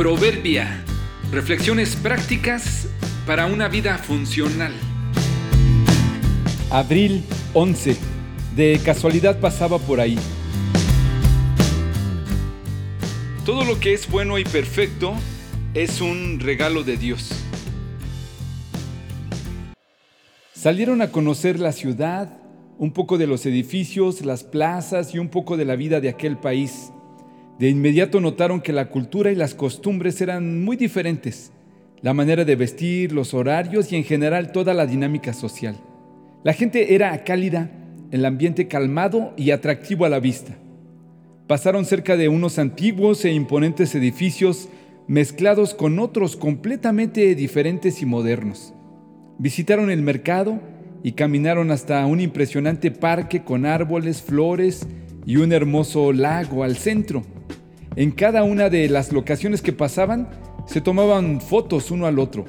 Proverbia. Reflexiones prácticas para una vida funcional. Abril 11. De casualidad pasaba por ahí. Todo lo que es bueno y perfecto es un regalo de Dios. Salieron a conocer la ciudad, un poco de los edificios, las plazas y un poco de la vida de aquel país. De inmediato notaron que la cultura y las costumbres eran muy diferentes, la manera de vestir, los horarios y en general toda la dinámica social. La gente era cálida, el ambiente calmado y atractivo a la vista. Pasaron cerca de unos antiguos e imponentes edificios mezclados con otros completamente diferentes y modernos. Visitaron el mercado y caminaron hasta un impresionante parque con árboles, flores y un hermoso lago al centro. En cada una de las locaciones que pasaban, se tomaban fotos uno al otro,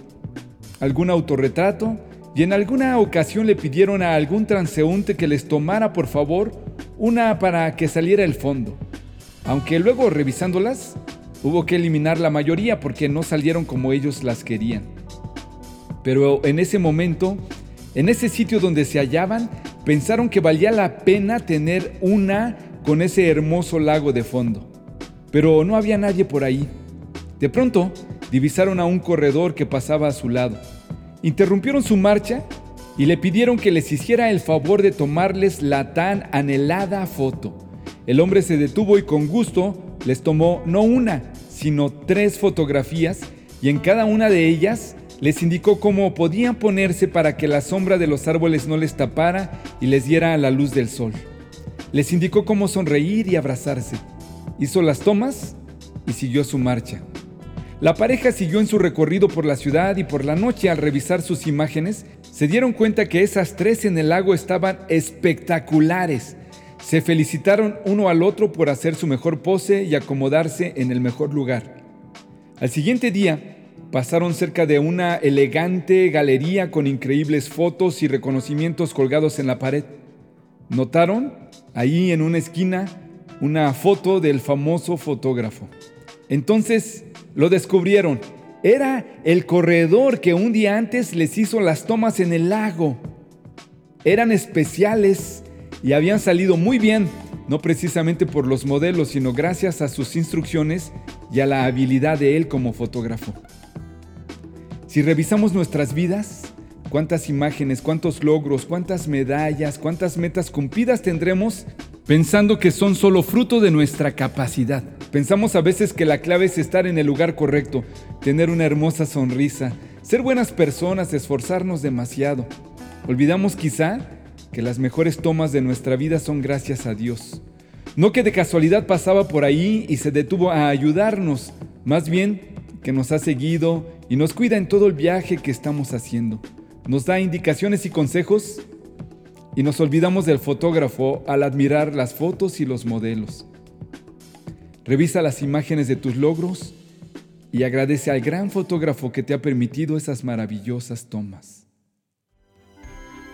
algún autorretrato y en alguna ocasión le pidieron a algún transeúnte que les tomara por favor una para que saliera el fondo. Aunque luego revisándolas, hubo que eliminar la mayoría porque no salieron como ellos las querían. Pero en ese momento, en ese sitio donde se hallaban, pensaron que valía la pena tener una con ese hermoso lago de fondo pero no había nadie por ahí. De pronto, divisaron a un corredor que pasaba a su lado. Interrumpieron su marcha y le pidieron que les hiciera el favor de tomarles la tan anhelada foto. El hombre se detuvo y con gusto les tomó no una, sino tres fotografías y en cada una de ellas les indicó cómo podían ponerse para que la sombra de los árboles no les tapara y les diera la luz del sol. Les indicó cómo sonreír y abrazarse. Hizo las tomas y siguió su marcha. La pareja siguió en su recorrido por la ciudad y por la noche al revisar sus imágenes se dieron cuenta que esas tres en el lago estaban espectaculares. Se felicitaron uno al otro por hacer su mejor pose y acomodarse en el mejor lugar. Al siguiente día pasaron cerca de una elegante galería con increíbles fotos y reconocimientos colgados en la pared. Notaron ahí en una esquina una foto del famoso fotógrafo. Entonces lo descubrieron. Era el corredor que un día antes les hizo las tomas en el lago. Eran especiales y habían salido muy bien, no precisamente por los modelos, sino gracias a sus instrucciones y a la habilidad de él como fotógrafo. Si revisamos nuestras vidas, cuántas imágenes, cuántos logros, cuántas medallas, cuántas metas cumplidas tendremos pensando que son solo fruto de nuestra capacidad. Pensamos a veces que la clave es estar en el lugar correcto, tener una hermosa sonrisa, ser buenas personas, esforzarnos demasiado. Olvidamos quizá que las mejores tomas de nuestra vida son gracias a Dios. No que de casualidad pasaba por ahí y se detuvo a ayudarnos, más bien que nos ha seguido y nos cuida en todo el viaje que estamos haciendo. Nos da indicaciones y consejos y nos olvidamos del fotógrafo al admirar las fotos y los modelos. Revisa las imágenes de tus logros y agradece al gran fotógrafo que te ha permitido esas maravillosas tomas.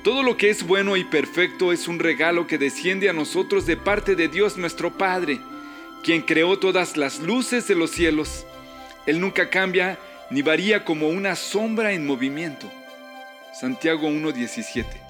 Todo lo que es bueno y perfecto es un regalo que desciende a nosotros de parte de Dios nuestro Padre, quien creó todas las luces de los cielos. Él nunca cambia ni varía como una sombra en movimiento. Santiago 1.17